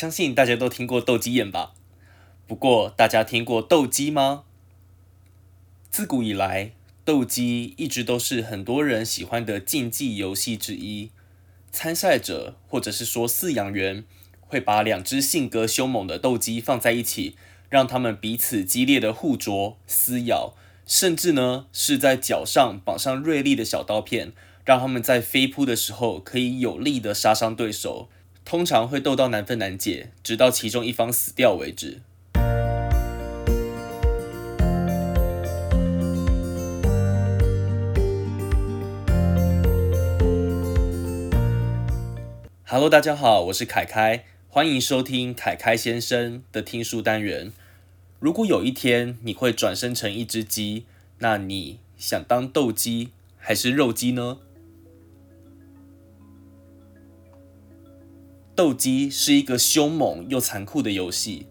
相信大家都听过斗鸡眼吧？不过，大家听过斗鸡吗？自古以来，斗鸡一直都是很多人喜欢的竞技游戏之一。参赛者或者是说饲养员会把两只性格凶猛的斗鸡放在一起，让他们彼此激烈的互啄、撕咬，甚至呢是在脚上绑上锐利的小刀片，让他们在飞扑的时候可以有力的杀伤对手。通常会斗到难分难解，直到其中一方死掉为止。Hello，大家好，我是凯凯，欢迎收听凯凯先生的听书单元。如果有一天你会转生成一只鸡，那你想当斗鸡还是肉鸡呢？斗鸡是一个凶猛又残酷的游戏，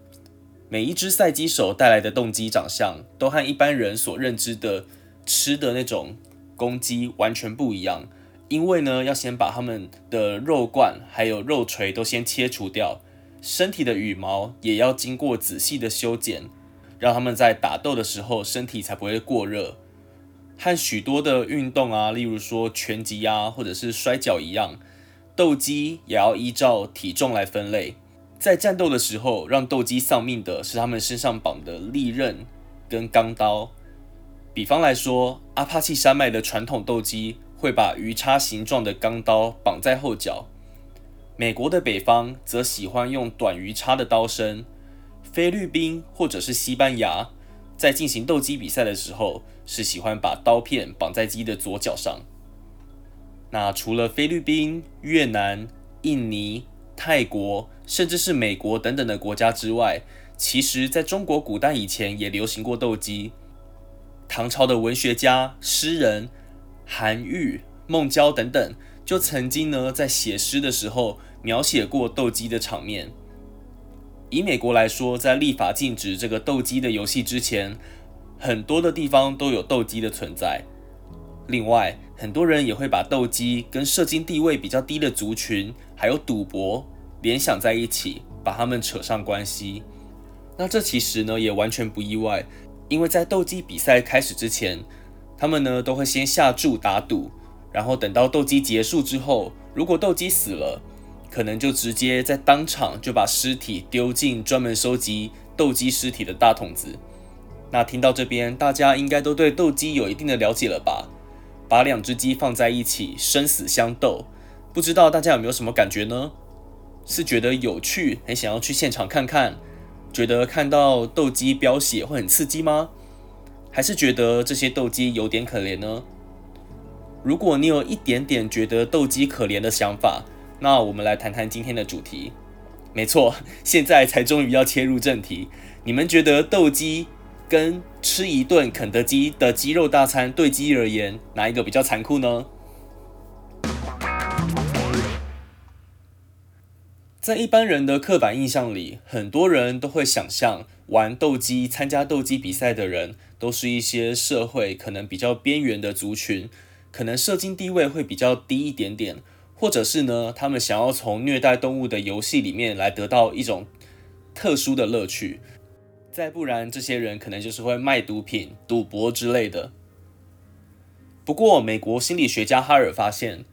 每一只赛鸡手带来的动机长相都和一般人所认知的吃的那种公鸡完全不一样。因为呢，要先把它们的肉冠还有肉锤都先切除掉，身体的羽毛也要经过仔细的修剪，让它们在打斗的时候身体才不会过热。和许多的运动啊，例如说拳击啊，或者是摔跤一样，斗鸡也要依照体重来分类。在战斗的时候，让斗鸡丧命的是他们身上绑的利刃跟钢刀。比方来说，阿帕契山脉的传统斗鸡。会把鱼叉形状的钢刀绑在后脚。美国的北方则喜欢用短鱼叉的刀身。菲律宾或者是西班牙在进行斗鸡比赛的时候，是喜欢把刀片绑在鸡的左脚上。那除了菲律宾、越南、印尼、泰国，甚至是美国等等的国家之外，其实在中国古代以前也流行过斗鸡。唐朝的文学家、诗人。韩愈、孟郊等等，就曾经呢在写诗的时候描写过斗鸡的场面。以美国来说，在立法禁止这个斗鸡的游戏之前，很多的地方都有斗鸡的存在。另外，很多人也会把斗鸡跟社经地位比较低的族群，还有赌博联想在一起，把他们扯上关系。那这其实呢也完全不意外，因为在斗鸡比赛开始之前。他们呢都会先下注打赌，然后等到斗鸡结束之后，如果斗鸡死了，可能就直接在当场就把尸体丢进专门收集斗鸡尸体的大桶子。那听到这边，大家应该都对斗鸡有一定的了解了吧？把两只鸡放在一起，生死相斗，不知道大家有没有什么感觉呢？是觉得有趣，很想要去现场看看？觉得看到斗鸡飙血会很刺激吗？还是觉得这些斗鸡有点可怜呢？如果你有一点点觉得斗鸡可怜的想法，那我们来谈谈今天的主题。没错，现在才终于要切入正题。你们觉得斗鸡跟吃一顿肯德基的鸡肉大餐对鸡而言，哪一个比较残酷呢？在一般人的刻板印象里，很多人都会想象玩斗鸡、参加斗鸡比赛的人。都是一些社会可能比较边缘的族群，可能社经地位会比较低一点点，或者是呢，他们想要从虐待动物的游戏里面来得到一种特殊的乐趣。再不然，这些人可能就是会卖毒品、赌博之类的。不过，美国心理学家哈尔发现，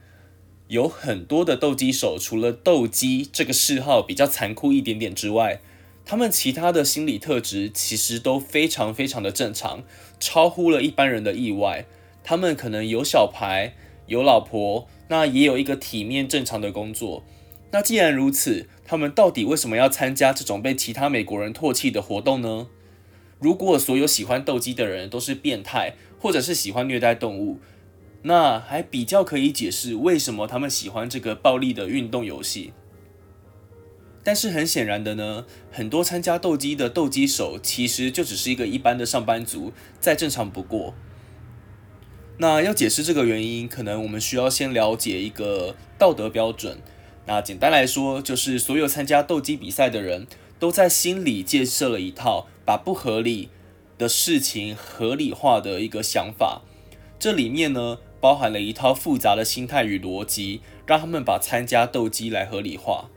有很多的斗鸡手，除了斗鸡这个嗜好比较残酷一点点之外，他们其他的心理特质其实都非常非常的正常，超乎了一般人的意外。他们可能有小孩，有老婆，那也有一个体面正常的工作。那既然如此，他们到底为什么要参加这种被其他美国人唾弃的活动呢？如果所有喜欢斗鸡的人都是变态，或者是喜欢虐待动物，那还比较可以解释为什么他们喜欢这个暴力的运动游戏。但是很显然的呢，很多参加斗鸡的斗鸡手其实就只是一个一般的上班族，再正常不过。那要解释这个原因，可能我们需要先了解一个道德标准。那简单来说，就是所有参加斗鸡比赛的人都在心里建设了一套把不合理的事情合理化的一个想法。这里面呢，包含了一套复杂的心态与逻辑，让他们把参加斗鸡来合理化。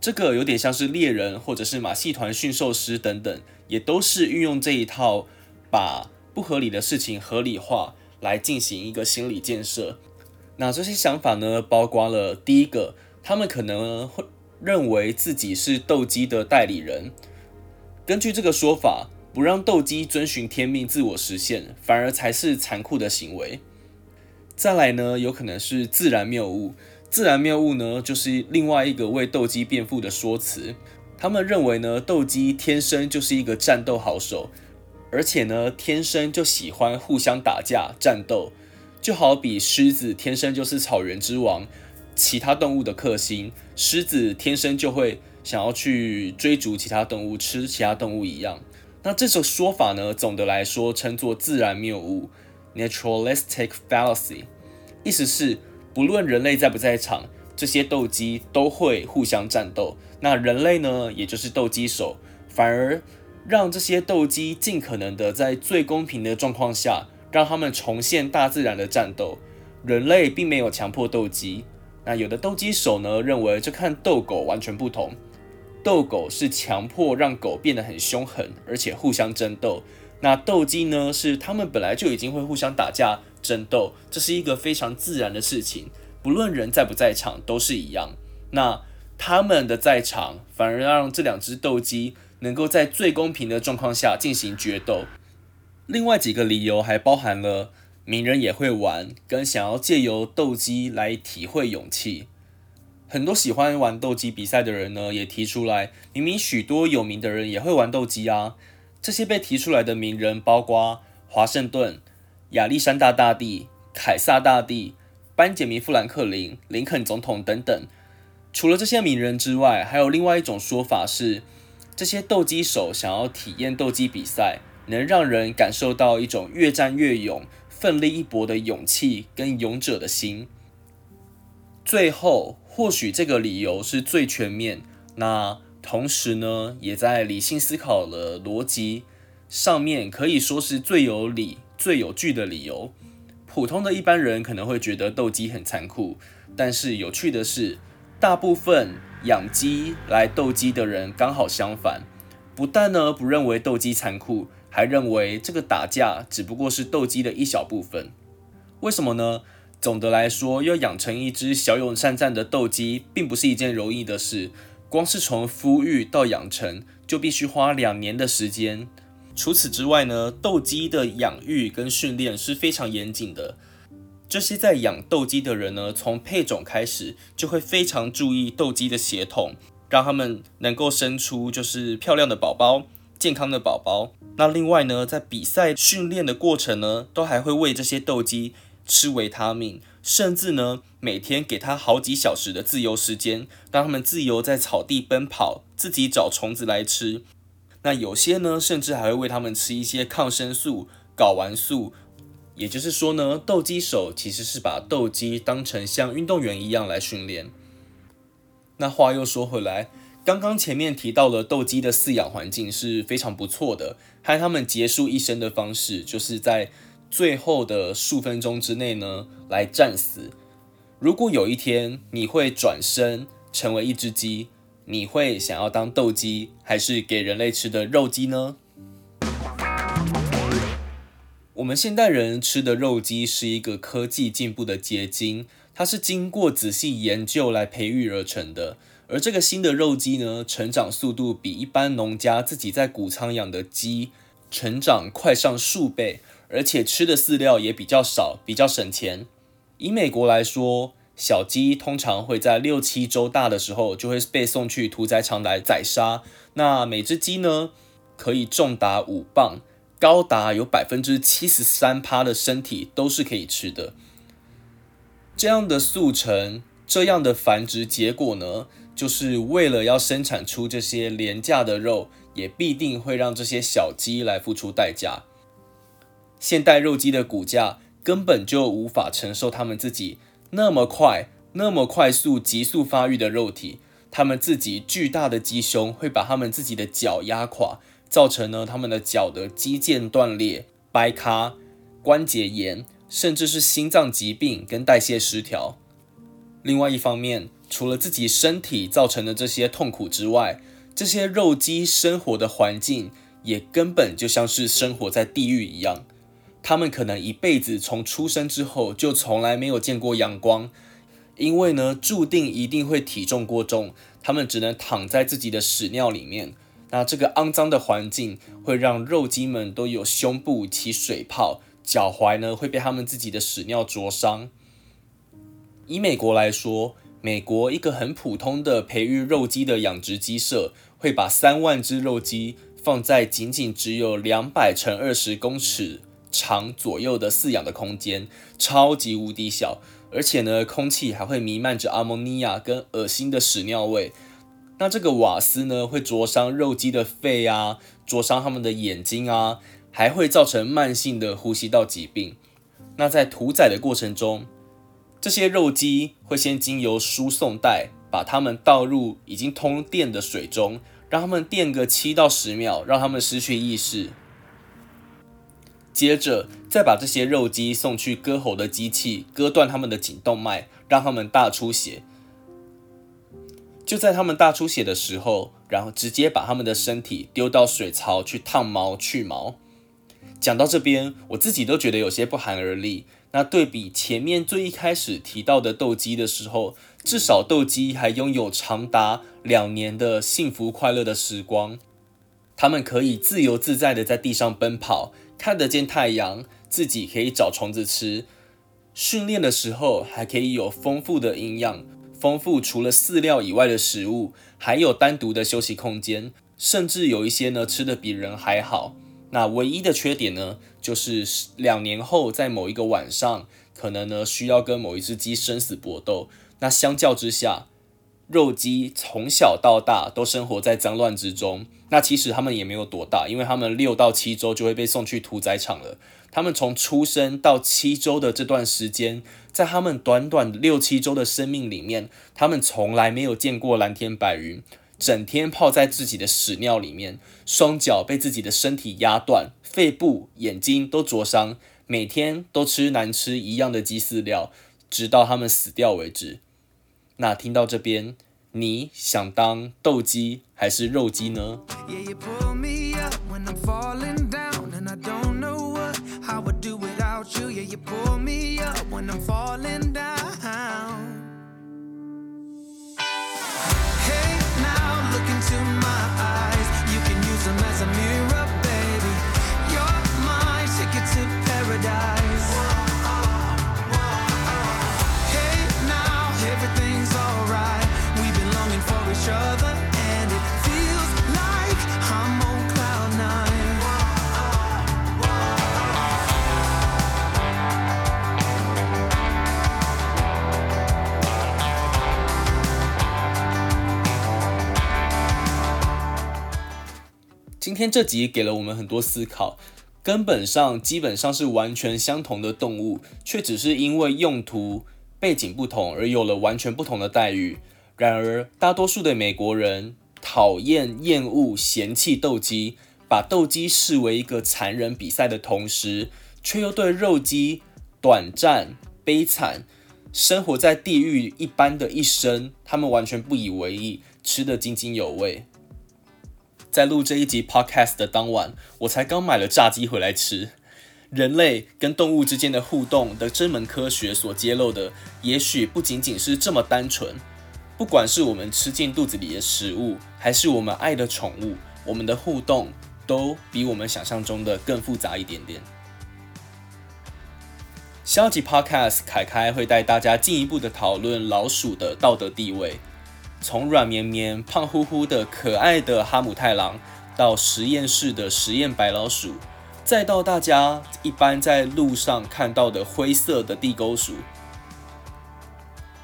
这个有点像是猎人或者是马戏团驯兽师等等，也都是运用这一套把不合理的事情合理化来进行一个心理建设。那这些想法呢，包括了第一个，他们可能会认为自己是斗鸡的代理人。根据这个说法，不让斗鸡遵循天命自我实现，反而才是残酷的行为。再来呢，有可能是自然谬误。自然谬误呢，就是另外一个为斗鸡辩护的说辞。他们认为呢，斗鸡天生就是一个战斗好手，而且呢，天生就喜欢互相打架战斗。就好比狮子天生就是草原之王，其他动物的克星，狮子天生就会想要去追逐其他动物，吃其他动物一样。那这种说法呢，总的来说称作自然谬误 （naturalistic fallacy），意思是不论人类在不在场，这些斗鸡都会互相战斗。那人类呢，也就是斗鸡手，反而让这些斗鸡尽可能的在最公平的状况下。让他们重现大自然的战斗，人类并没有强迫斗鸡。那有的斗鸡手呢，认为这看斗狗完全不同。斗狗是强迫让狗变得很凶狠，而且互相争斗。那斗鸡呢，是他们本来就已经会互相打架争斗，这是一个非常自然的事情，不论人在不在场都是一样。那他们的在场，反而让这两只斗鸡能够在最公平的状况下进行决斗。另外几个理由还包含了名人也会玩，跟想要借由斗鸡来体会勇气。很多喜欢玩斗鸡比赛的人呢，也提出来，明明许多有名的人也会玩斗鸡啊。这些被提出来的名人，包括华盛顿、亚历山大大帝、凯撒大帝、班杰明富兰克林、林肯总统等等。除了这些名人之外，还有另外一种说法是，这些斗鸡手想要体验斗鸡比赛。能让人感受到一种越战越勇、奋力一搏的勇气跟勇者的心。最后，或许这个理由是最全面，那同时呢，也在理性思考的逻辑上面可以说是最有理、最有据的理由。普通的一般人可能会觉得斗鸡很残酷，但是有趣的是，大部分养鸡来斗鸡的人刚好相反，不但呢不认为斗鸡残酷。还认为这个打架只不过是斗鸡的一小部分，为什么呢？总的来说，要养成一只骁勇善战的斗鸡，并不是一件容易的事。光是从孵育到养成，就必须花两年的时间。除此之外呢，斗鸡的养育跟训练是非常严谨的。这些在养斗鸡的人呢，从配种开始就会非常注意斗鸡的血统，让他们能够生出就是漂亮的宝宝。健康的宝宝。那另外呢，在比赛训练的过程呢，都还会喂这些斗鸡吃维他命，甚至呢，每天给它好几小时的自由时间，让他们自由在草地奔跑，自己找虫子来吃。那有些呢，甚至还会喂他们吃一些抗生素、睾丸素。也就是说呢，斗鸡手其实是把斗鸡当成像运动员一样来训练。那话又说回来。刚刚前面提到了斗鸡的饲养环境是非常不错的，还有他们结束一生的方式，就是在最后的数分钟之内呢来战死。如果有一天你会转身成为一只鸡，你会想要当斗鸡，还是给人类吃的肉鸡呢？我们现代人吃的肉鸡是一个科技进步的结晶，它是经过仔细研究来培育而成的。而这个新的肉鸡呢，成长速度比一般农家自己在谷仓养的鸡成长快上数倍，而且吃的饲料也比较少，比较省钱。以美国来说，小鸡通常会在六七周大的时候就会被送去屠宰场来宰杀。那每只鸡呢，可以重达五磅，高达有百分之七十三趴的身体都是可以吃的。这样的速成，这样的繁殖结果呢？就是为了要生产出这些廉价的肉，也必定会让这些小鸡来付出代价。现代肉鸡的骨架根本就无法承受它们自己那么快、那么快速、急速发育的肉体。它们自己巨大的鸡胸会把它们自己的脚压垮，造成呢它们的脚的肌腱断裂、掰咖、关节炎，甚至是心脏疾病跟代谢失调。另外一方面，除了自己身体造成的这些痛苦之外，这些肉鸡生活的环境也根本就像是生活在地狱一样。他们可能一辈子从出生之后就从来没有见过阳光，因为呢，注定一定会体重过重，他们只能躺在自己的屎尿里面。那这个肮脏的环境会让肉鸡们都有胸部起水泡，脚踝呢会被他们自己的屎尿灼伤。以美国来说，美国一个很普通的培育肉鸡的养殖鸡舍，会把三万只肉鸡放在仅仅只有两百乘二十公尺。长左右的饲养的空间超级无敌小，而且呢，空气还会弥漫着阿莫尼亚跟恶心的屎尿味。那这个瓦斯呢，会灼伤肉鸡的肺啊，灼伤它们的眼睛啊，还会造成慢性的呼吸道疾病。那在屠宰的过程中，这些肉鸡会先经由输送带把它们倒入已经通电的水中，让它们电个七到十秒，让它们失去意识。接着再把这些肉鸡送去割喉的机器，割断它们的颈动脉，让它们大出血。就在它们大出血的时候，然后直接把它们的身体丢到水槽去烫毛去毛。讲到这边，我自己都觉得有些不寒而栗。那对比前面最一开始提到的斗鸡的时候，至少斗鸡还拥有长达两年的幸福快乐的时光，他们可以自由自在的在地上奔跑。看得见太阳，自己可以找虫子吃。训练的时候还可以有丰富的营养，丰富除了饲料以外的食物，还有单独的休息空间，甚至有一些呢吃的比人还好。那唯一的缺点呢，就是两年后在某一个晚上，可能呢需要跟某一只鸡生死搏斗。那相较之下，肉鸡从小到大都生活在脏乱之中，那其实他们也没有多大，因为他们六到七周就会被送去屠宰场了。他们从出生到七周的这段时间，在他们短短六七周的生命里面，他们从来没有见过蓝天白云，整天泡在自己的屎尿里面，双脚被自己的身体压断，肺部、眼睛都灼伤，每天都吃难吃一样的鸡饲料，直到他们死掉为止。那听到这边，你想当斗鸡还是肉鸡呢？今天这集给了我们很多思考，根本上基本上是完全相同的动物，却只是因为用途背景不同而有了完全不同的待遇。然而，大多数的美国人讨厌、厌恶、嫌弃斗鸡，把斗鸡视为一个残忍比赛的同时，却又对肉鸡短暂、悲惨、生活在地狱一般的一生，他们完全不以为意，吃得津津有味。在录这一集 podcast 的当晚，我才刚买了炸鸡回来吃。人类跟动物之间的互动的这门科学所揭露的，也许不仅仅是这么单纯。不管是我们吃进肚子里的食物，还是我们爱的宠物，我们的互动都比我们想象中的更复杂一点点。下集 podcast 凯凯会带大家进一步的讨论老鼠的道德地位。从软绵绵、胖乎乎的可爱的哈姆太郎，到实验室的实验白老鼠，再到大家一般在路上看到的灰色的地沟鼠，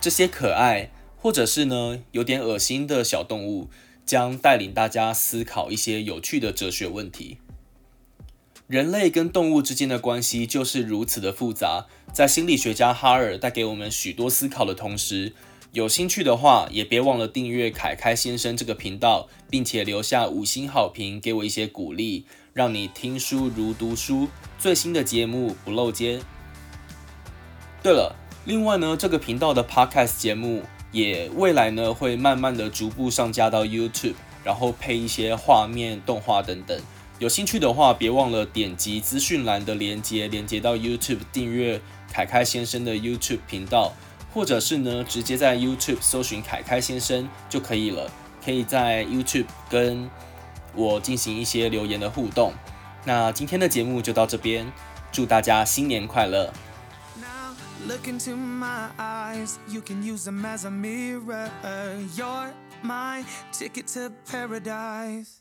这些可爱或者是呢有点恶心的小动物，将带领大家思考一些有趣的哲学问题。人类跟动物之间的关系就是如此的复杂，在心理学家哈尔带给我们许多思考的同时。有兴趣的话，也别忘了订阅凯凯先生这个频道，并且留下五星好评，给我一些鼓励，让你听书如读书，最新的节目不漏接。对了，另外呢，这个频道的 Podcast 节目也未来呢会慢慢的逐步上架到 YouTube，然后配一些画面、动画等等。有兴趣的话，别忘了点击资讯栏的连接，连接到 YouTube 订阅凯凯先生的 YouTube 频道。或者是呢，直接在 YouTube 搜寻“凯凯先生”就可以了。可以在 YouTube 跟我进行一些留言的互动。那今天的节目就到这边，祝大家新年快乐。Look into my eyes, you can use them as a mirror. You're my ticket to paradise.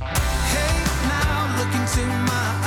Hey, now look into my.